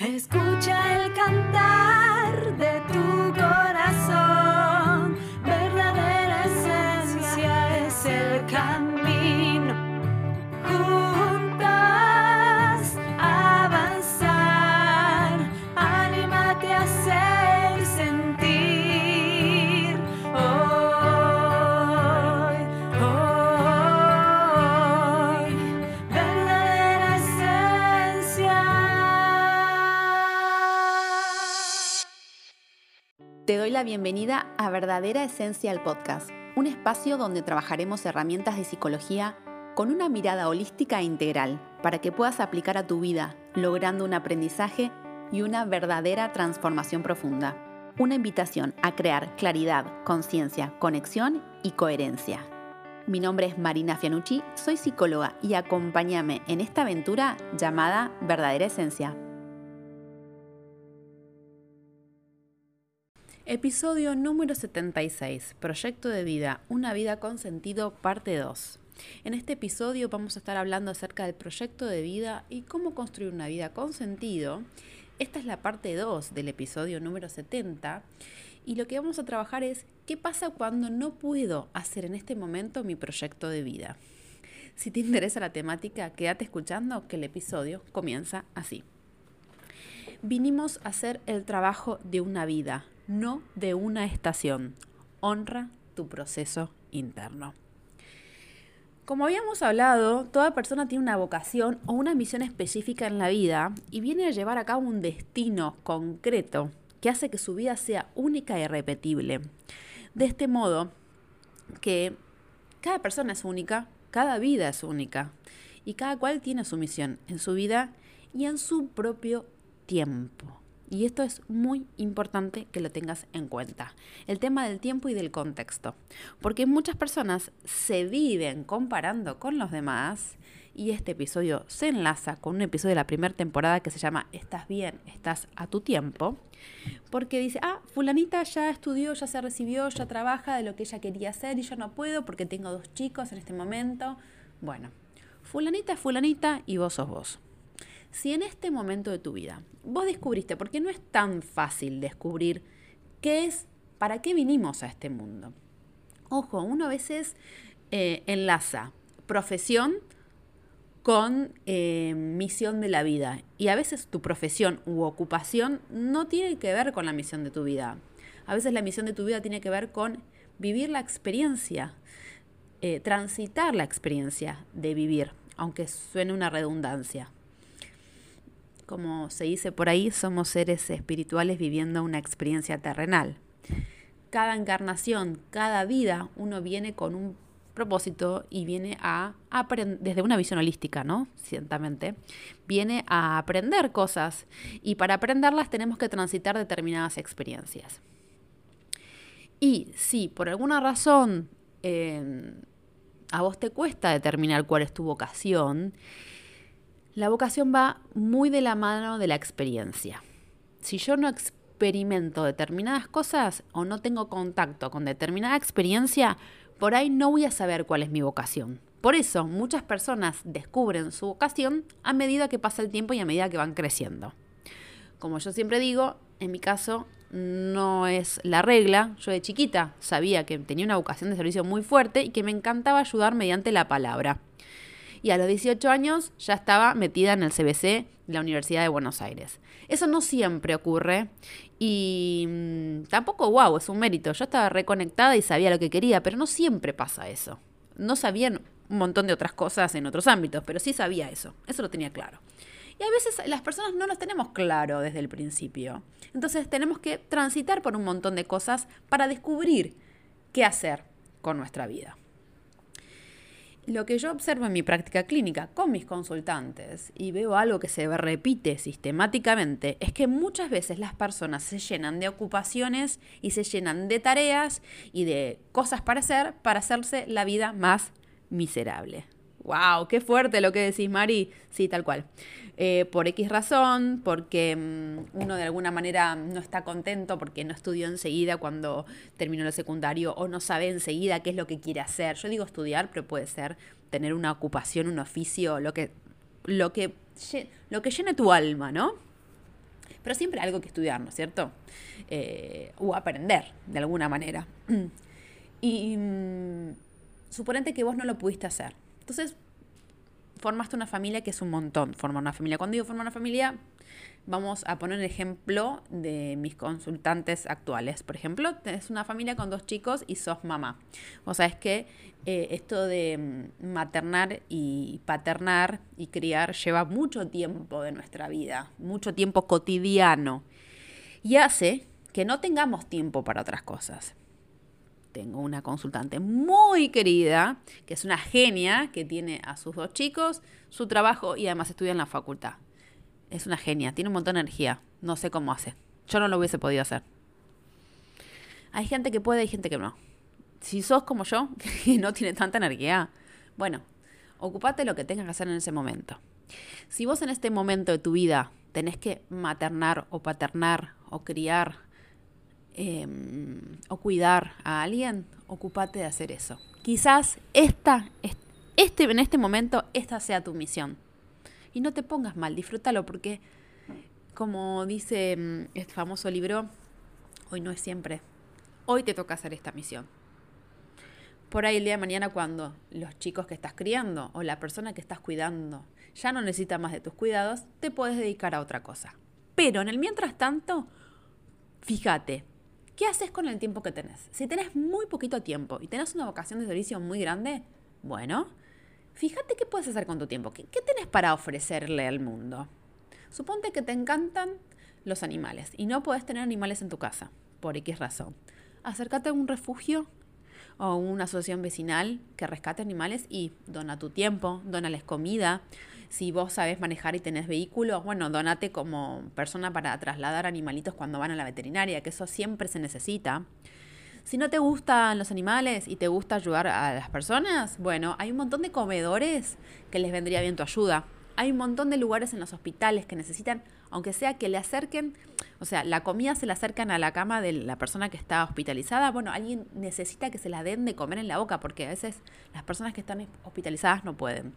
Escucha el cantar de Te doy la bienvenida a Verdadera Esencia el Podcast, un espacio donde trabajaremos herramientas de psicología con una mirada holística e integral para que puedas aplicar a tu vida, logrando un aprendizaje y una verdadera transformación profunda. Una invitación a crear claridad, conciencia, conexión y coherencia. Mi nombre es Marina Fianucci, soy psicóloga y acompáñame en esta aventura llamada Verdadera Esencia. Episodio número 76, Proyecto de vida, una vida con sentido, parte 2. En este episodio vamos a estar hablando acerca del proyecto de vida y cómo construir una vida con sentido. Esta es la parte 2 del episodio número 70 y lo que vamos a trabajar es qué pasa cuando no puedo hacer en este momento mi proyecto de vida. Si te interesa la temática, quédate escuchando que el episodio comienza así. Vinimos a hacer el trabajo de una vida, no de una estación. Honra tu proceso interno. Como habíamos hablado, toda persona tiene una vocación o una misión específica en la vida y viene a llevar a cabo un destino concreto que hace que su vida sea única y repetible. De este modo, que cada persona es única, cada vida es única y cada cual tiene su misión en su vida y en su propio tiempo. Y esto es muy importante que lo tengas en cuenta. El tema del tiempo y del contexto. Porque muchas personas se viven comparando con los demás y este episodio se enlaza con un episodio de la primera temporada que se llama Estás bien, estás a tu tiempo. Porque dice, ah, fulanita ya estudió, ya se recibió, ya trabaja de lo que ella quería hacer y yo no puedo porque tengo dos chicos en este momento. Bueno, fulanita es fulanita y vos sos vos. Si en este momento de tu vida vos descubriste, porque no es tan fácil descubrir qué es, para qué vinimos a este mundo. Ojo, uno a veces eh, enlaza profesión con eh, misión de la vida. Y a veces tu profesión u ocupación no tiene que ver con la misión de tu vida. A veces la misión de tu vida tiene que ver con vivir la experiencia, eh, transitar la experiencia de vivir, aunque suene una redundancia como se dice por ahí, somos seres espirituales viviendo una experiencia terrenal. Cada encarnación, cada vida, uno viene con un propósito y viene a aprender, desde una visión holística, ¿no? Ciertamente, viene a aprender cosas y para aprenderlas tenemos que transitar determinadas experiencias. Y si por alguna razón eh, a vos te cuesta determinar cuál es tu vocación, la vocación va muy de la mano de la experiencia. Si yo no experimento determinadas cosas o no tengo contacto con determinada experiencia, por ahí no voy a saber cuál es mi vocación. Por eso muchas personas descubren su vocación a medida que pasa el tiempo y a medida que van creciendo. Como yo siempre digo, en mi caso no es la regla. Yo de chiquita sabía que tenía una vocación de servicio muy fuerte y que me encantaba ayudar mediante la palabra y a los 18 años ya estaba metida en el CBC la Universidad de Buenos Aires. Eso no siempre ocurre y mm, tampoco, wow, es un mérito. Yo estaba reconectada y sabía lo que quería, pero no siempre pasa eso. No sabía un montón de otras cosas en otros ámbitos, pero sí sabía eso. Eso lo tenía claro. Y a veces las personas no nos tenemos claro desde el principio. Entonces tenemos que transitar por un montón de cosas para descubrir qué hacer con nuestra vida. Lo que yo observo en mi práctica clínica con mis consultantes y veo algo que se repite sistemáticamente es que muchas veces las personas se llenan de ocupaciones y se llenan de tareas y de cosas para hacer para hacerse la vida más miserable. ¡Wow! ¡Qué fuerte lo que decís, Mari! Sí, tal cual. Eh, por X razón, porque mm, uno de alguna manera no está contento porque no estudió enseguida cuando terminó el secundario o no sabe enseguida qué es lo que quiere hacer. Yo digo estudiar, pero puede ser tener una ocupación, un oficio, lo que, lo que, lo que llene tu alma, ¿no? Pero siempre algo que estudiar, ¿no es cierto? Eh, o aprender, de alguna manera. Y mm, suponete que vos no lo pudiste hacer. Entonces, formaste una familia que es un montón, formar una familia. Cuando digo formar una familia, vamos a poner un ejemplo de mis consultantes actuales. Por ejemplo, tenés una familia con dos chicos y sos mamá. O sea, es que eh, esto de mm, maternar y paternar y criar lleva mucho tiempo de nuestra vida, mucho tiempo cotidiano. Y hace que no tengamos tiempo para otras cosas. Tengo una consultante muy querida, que es una genia, que tiene a sus dos chicos, su trabajo y además estudia en la facultad. Es una genia, tiene un montón de energía. No sé cómo hace. Yo no lo hubiese podido hacer. Hay gente que puede y gente que no. Si sos como yo, que no tiene tanta energía, bueno, ocupate lo que tengas que hacer en ese momento. Si vos en este momento de tu vida tenés que maternar o paternar o criar em, o cuidar a alguien, ocupate de hacer eso. Quizás esta, este, en este momento esta sea tu misión. Y no te pongas mal, disfrútalo porque, como dice mm, este famoso libro, hoy no es siempre. Hoy te toca hacer esta misión. Por ahí el día de mañana cuando los chicos que estás criando o la persona que estás cuidando ya no necesita más de tus cuidados, te puedes dedicar a otra cosa. Pero en el mientras tanto, fíjate, ¿qué haces con el tiempo que tenés? Si tenés muy poquito tiempo y tenés una vocación de servicio muy grande, bueno, fíjate qué puedes hacer con tu tiempo, qué, qué tenés para ofrecerle al mundo. Suponte que te encantan los animales y no puedes tener animales en tu casa, por X razón. Acércate a un refugio o una asociación vecinal que rescate animales y dona tu tiempo, donales comida. Si vos sabes manejar y tenés vehículo, bueno, donate como persona para trasladar animalitos cuando van a la veterinaria, que eso siempre se necesita. Si no te gustan los animales y te gusta ayudar a las personas, bueno, hay un montón de comedores que les vendría bien tu ayuda. Hay un montón de lugares en los hospitales que necesitan, aunque sea que le acerquen, o sea, la comida se la acercan a la cama de la persona que está hospitalizada. Bueno, alguien necesita que se la den de comer en la boca, porque a veces las personas que están hospitalizadas no pueden.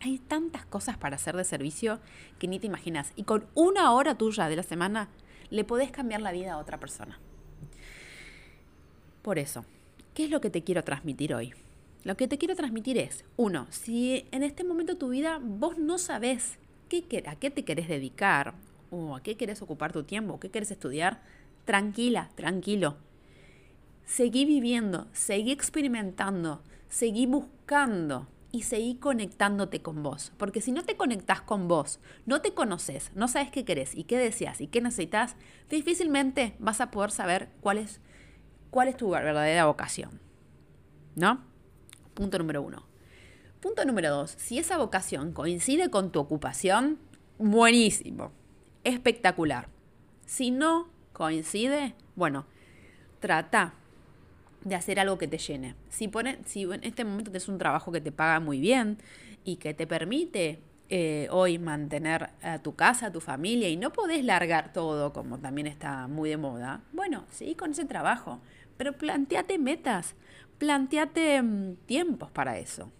Hay tantas cosas para hacer de servicio que ni te imaginas. Y con una hora tuya de la semana le podés cambiar la vida a otra persona. Por eso, ¿qué es lo que te quiero transmitir hoy? Lo que te quiero transmitir es, uno, si en este momento de tu vida vos no sabés qué, a qué te querés dedicar, o a qué querés ocupar tu tiempo, qué querés estudiar, tranquila, tranquilo. Seguí viviendo, seguí experimentando, seguí buscando y seguí conectándote con vos. Porque si no te conectás con vos, no te conoces, no sabes qué querés y qué deseas y qué necesitas, difícilmente vas a poder saber cuál es, cuál es tu verdadera vocación. ¿No? Punto número uno. Punto número dos, si esa vocación coincide con tu ocupación, buenísimo, espectacular. Si no coincide, bueno, trata de hacer algo que te llene. Si, si en este momento tienes un trabajo que te paga muy bien y que te permite eh, hoy mantener a tu casa, a tu familia y no podés largar todo como también está muy de moda, bueno, seguí con ese trabajo, pero planteate metas, planteate mm, tiempos para eso.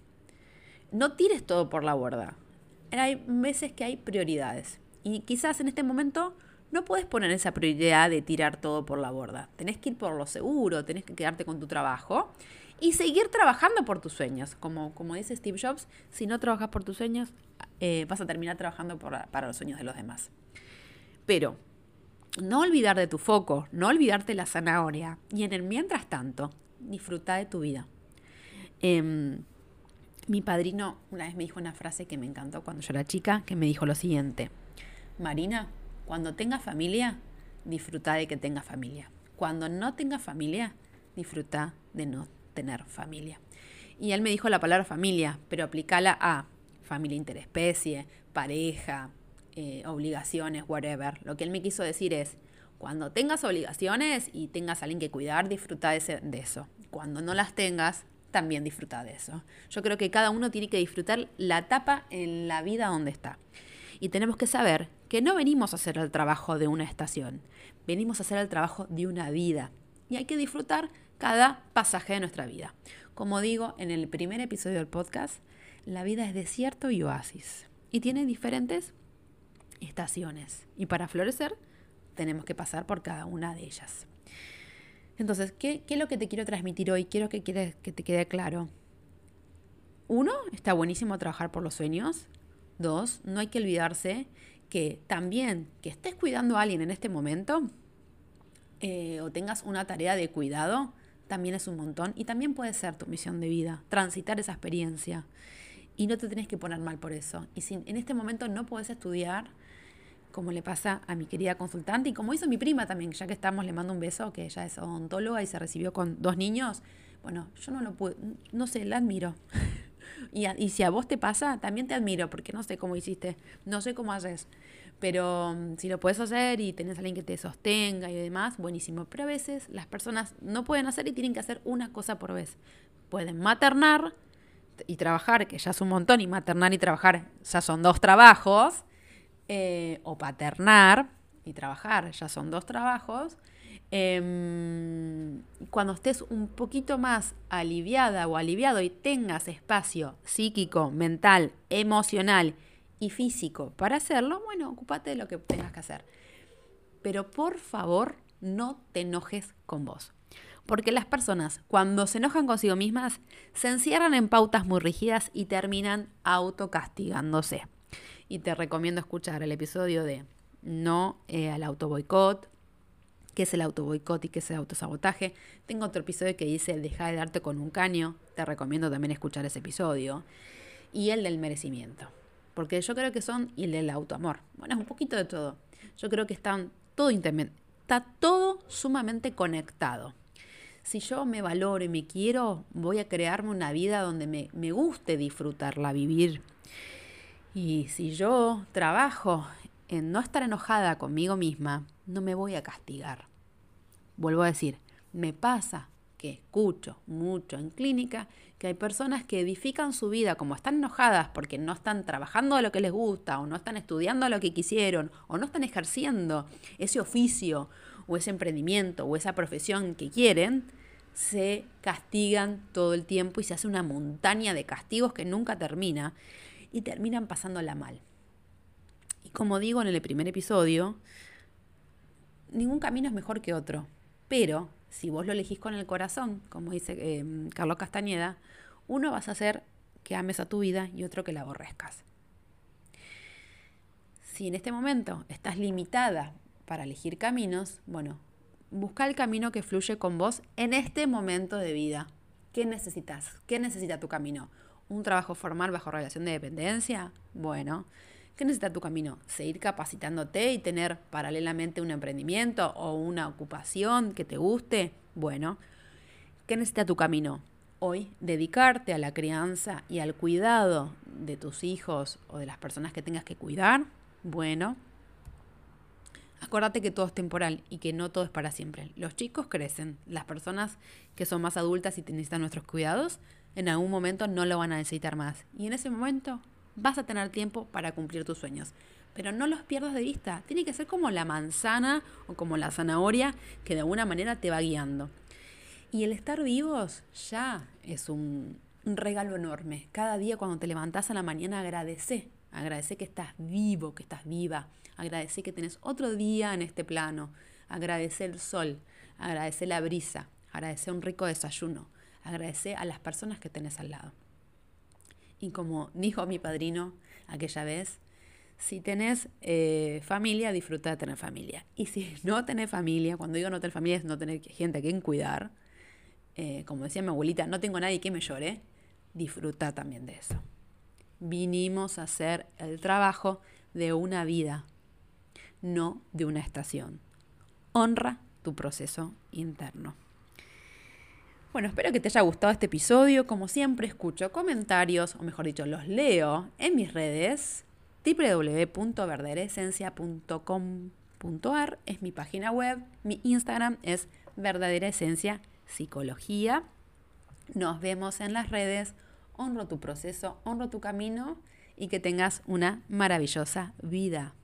No tires todo por la borda. Hay meses que hay prioridades y quizás en este momento no puedes poner esa prioridad de tirar todo por la borda. Tenés que ir por lo seguro, tenés que quedarte con tu trabajo y seguir trabajando por tus sueños. Como, como dice Steve Jobs, si no trabajas por tus sueños, eh, vas a terminar trabajando para los sueños de los demás. Pero no olvidar de tu foco, no olvidarte la zanahoria. Y en el mientras tanto, disfruta de tu vida. Em, mi padrino una vez me dijo una frase que me encantó cuando yo era chica, que me dijo lo siguiente. Marina, cuando tengas familia, disfruta de que tengas familia. Cuando no tengas familia, disfruta de no tener familia. Y él me dijo la palabra familia, pero aplícala a familia interespecie, pareja, eh, obligaciones, whatever. Lo que él me quiso decir es, cuando tengas obligaciones y tengas a alguien que cuidar, disfruta de, de eso. Cuando no las tengas, también disfruta de eso. Yo creo que cada uno tiene que disfrutar la etapa en la vida donde está. Y tenemos que saber que no venimos a hacer el trabajo de una estación, venimos a hacer el trabajo de una vida. Y hay que disfrutar cada pasaje de nuestra vida. Como digo en el primer episodio del podcast, la vida es desierto y oasis. Y tiene diferentes estaciones. Y para florecer tenemos que pasar por cada una de ellas. Entonces, ¿qué, qué es lo que te quiero transmitir hoy? Quiero que, que te quede claro. Uno, está buenísimo trabajar por los sueños. Dos, no hay que olvidarse que también que estés cuidando a alguien en este momento eh, o tengas una tarea de cuidado, también es un montón y también puede ser tu misión de vida, transitar esa experiencia. Y no te tenés que poner mal por eso. Y si en este momento no puedes estudiar, como le pasa a mi querida consultante y como hizo mi prima también, ya que estamos, le mando un beso, que ella es odontóloga y se recibió con dos niños. Bueno, yo no lo puedo, no sé, la admiro. y, y, si a vos te pasa, también te admiro, porque no sé cómo hiciste, no sé cómo haces. Pero mm, si lo puedes hacer y tenés a alguien que te sostenga y demás, buenísimo. Pero a veces las personas no pueden hacer y tienen que hacer una cosa por vez. Pueden maternar y trabajar, que ya es un montón, y maternar y trabajar ya son dos trabajos eh, o paternar y trabajar, ya son dos trabajos. Em, cuando estés un poquito más aliviada o aliviado y tengas espacio psíquico, mental, emocional y físico para hacerlo, bueno, ocúpate de lo que tengas que hacer. Pero por favor, no te enojes con vos. Porque las personas, cuando se enojan consigo mismas, se encierran en pautas muy rígidas y terminan autocastigándose y te recomiendo escuchar el episodio de No eh, al auto boicot, qué es el auto boicot y qué es el autosabotaje. Tengo otro episodio que dice Deja de darte con un caño, te recomiendo también escuchar ese episodio. Y el del merecimiento, porque yo creo que son, y el del autoamor. Bueno, es un poquito de todo. Yo creo que están todo está todo sumamente conectado. Si yo me valoro y me quiero, voy a crearme una vida donde me, me guste disfrutarla, vivir y si yo trabajo en no estar enojada conmigo misma, no me voy a castigar. Vuelvo a decir, me pasa que escucho mucho en clínica que hay personas que edifican su vida como están enojadas porque no están trabajando lo que les gusta o no están estudiando lo que quisieron o no están ejerciendo ese oficio o ese emprendimiento o esa profesión que quieren, se castigan todo el tiempo y se hace una montaña de castigos que nunca termina y terminan pasándola mal. Y como digo en el primer episodio, ningún camino es mejor que otro, pero si vos lo elegís con el corazón, como dice eh, Carlos Castañeda, uno vas a hacer que ames a tu vida y otro que la aborrezcas. Si en este momento estás limitada para elegir caminos, bueno, busca el camino que fluye con vos en este momento de vida. ¿Qué necesitas? ¿Qué necesita tu camino? Un trabajo formal bajo relación de dependencia? Bueno, ¿qué necesita tu camino? ¿Seguir capacitándote y tener paralelamente un emprendimiento o una ocupación que te guste? Bueno, ¿qué necesita tu camino? Hoy, dedicarte a la crianza y al cuidado de tus hijos o de las personas que tengas que cuidar. Bueno, acuérdate que todo es temporal y que no todo es para siempre. Los chicos crecen, las personas que son más adultas y necesitan nuestros cuidados en algún momento no lo van a necesitar más. Y en ese momento vas a tener tiempo para cumplir tus sueños. Pero no los pierdas de vista. Tiene que ser como la manzana o como la zanahoria que de alguna manera te va guiando. Y el estar vivos ya es un, regalo enorme. Cada día cuando te levantás a la mañana agradece. Agradece que estás vivo, que estás viva. Agradece que tenés otro día en este plano. Agradece el sol. Agradece la brisa. Agradece un rico desayuno Agradece a las personas que tenés al lado. Y como dijo mi padrino aquella vez, si tenés eh, familia, disfruta de tener familia. Y si no tenés familia, cuando digo no tener familia es no tener gente a quien cuidar, eh, como decía mi abuelita, no tengo nadie que me llore, disfruta también de eso. Vinimos a hacer el trabajo de una vida, no de una estación. Honra tu proceso interno. Bueno, espero que te haya gustado este episodio. Como siempre, escucho comentarios, o mejor dicho, los leo en mis redes www.verdaderaesencia.com.ar es mi página web, mi Instagram es verdadera esencia psicología. Nos vemos en las redes. Honro tu proceso, honro tu camino y que tengas una maravillosa vida.